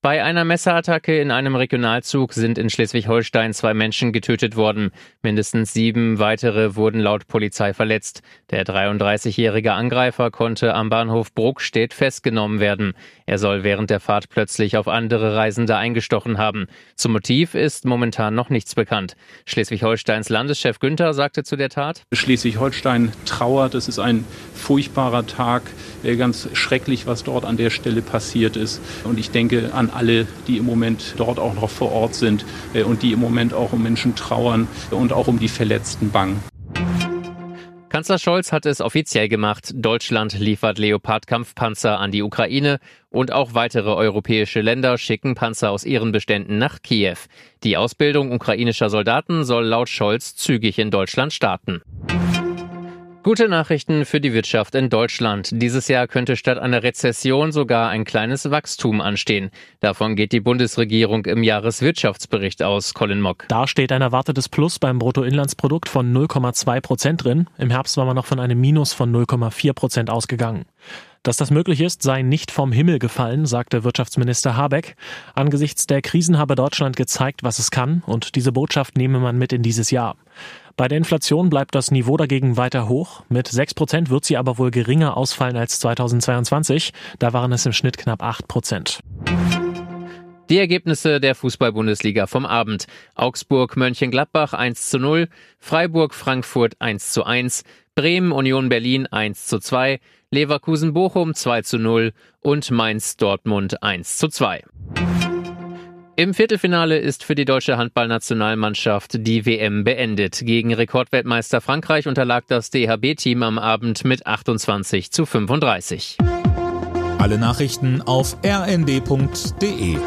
Bei einer Messerattacke in einem Regionalzug sind in Schleswig-Holstein zwei Menschen getötet worden. Mindestens sieben weitere wurden laut Polizei verletzt. Der 33-jährige Angreifer konnte am Bahnhof Bruckstedt festgenommen werden. Er soll während der Fahrt plötzlich auf andere Reisende eingestochen haben. Zum Motiv ist momentan noch nichts bekannt. Schleswig-Holsteins Landeschef Günther sagte zu der Tat. Schleswig-Holstein trauert. Es ist ein furchtbarer Tag. Ganz schrecklich, was dort an der Stelle passiert ist. Und ich denke an alle, die im Moment dort auch noch vor Ort sind äh, und die im Moment auch um Menschen trauern und auch um die Verletzten bangen. Kanzler Scholz hat es offiziell gemacht. Deutschland liefert Leopard-Kampfpanzer an die Ukraine und auch weitere europäische Länder schicken Panzer aus ihren Beständen nach Kiew. Die Ausbildung ukrainischer Soldaten soll laut Scholz zügig in Deutschland starten. Gute Nachrichten für die Wirtschaft in Deutschland. Dieses Jahr könnte statt einer Rezession sogar ein kleines Wachstum anstehen. Davon geht die Bundesregierung im Jahreswirtschaftsbericht aus, Colin Mock. Da steht ein erwartetes Plus beim Bruttoinlandsprodukt von 0,2 Prozent drin. Im Herbst war man noch von einem Minus von 0,4 Prozent ausgegangen. Dass das möglich ist, sei nicht vom Himmel gefallen, sagte Wirtschaftsminister Habeck. Angesichts der Krisen habe Deutschland gezeigt, was es kann, und diese Botschaft nehme man mit in dieses Jahr. Bei der Inflation bleibt das Niveau dagegen weiter hoch. Mit 6 Prozent wird sie aber wohl geringer ausfallen als 2022. Da waren es im Schnitt knapp 8 Prozent. Die Ergebnisse der Fußball-Bundesliga vom Abend. Augsburg, Mönchengladbach 1 zu 0, Freiburg, Frankfurt 1 zu 1, Bremen, Union Berlin 1 zu 2, Leverkusen, Bochum 2 zu 0 und Mainz, Dortmund 1 zu 2. Im Viertelfinale ist für die deutsche Handballnationalmannschaft die WM beendet. Gegen Rekordweltmeister Frankreich unterlag das DHB-Team am Abend mit 28 zu 35. Alle Nachrichten auf rnd.de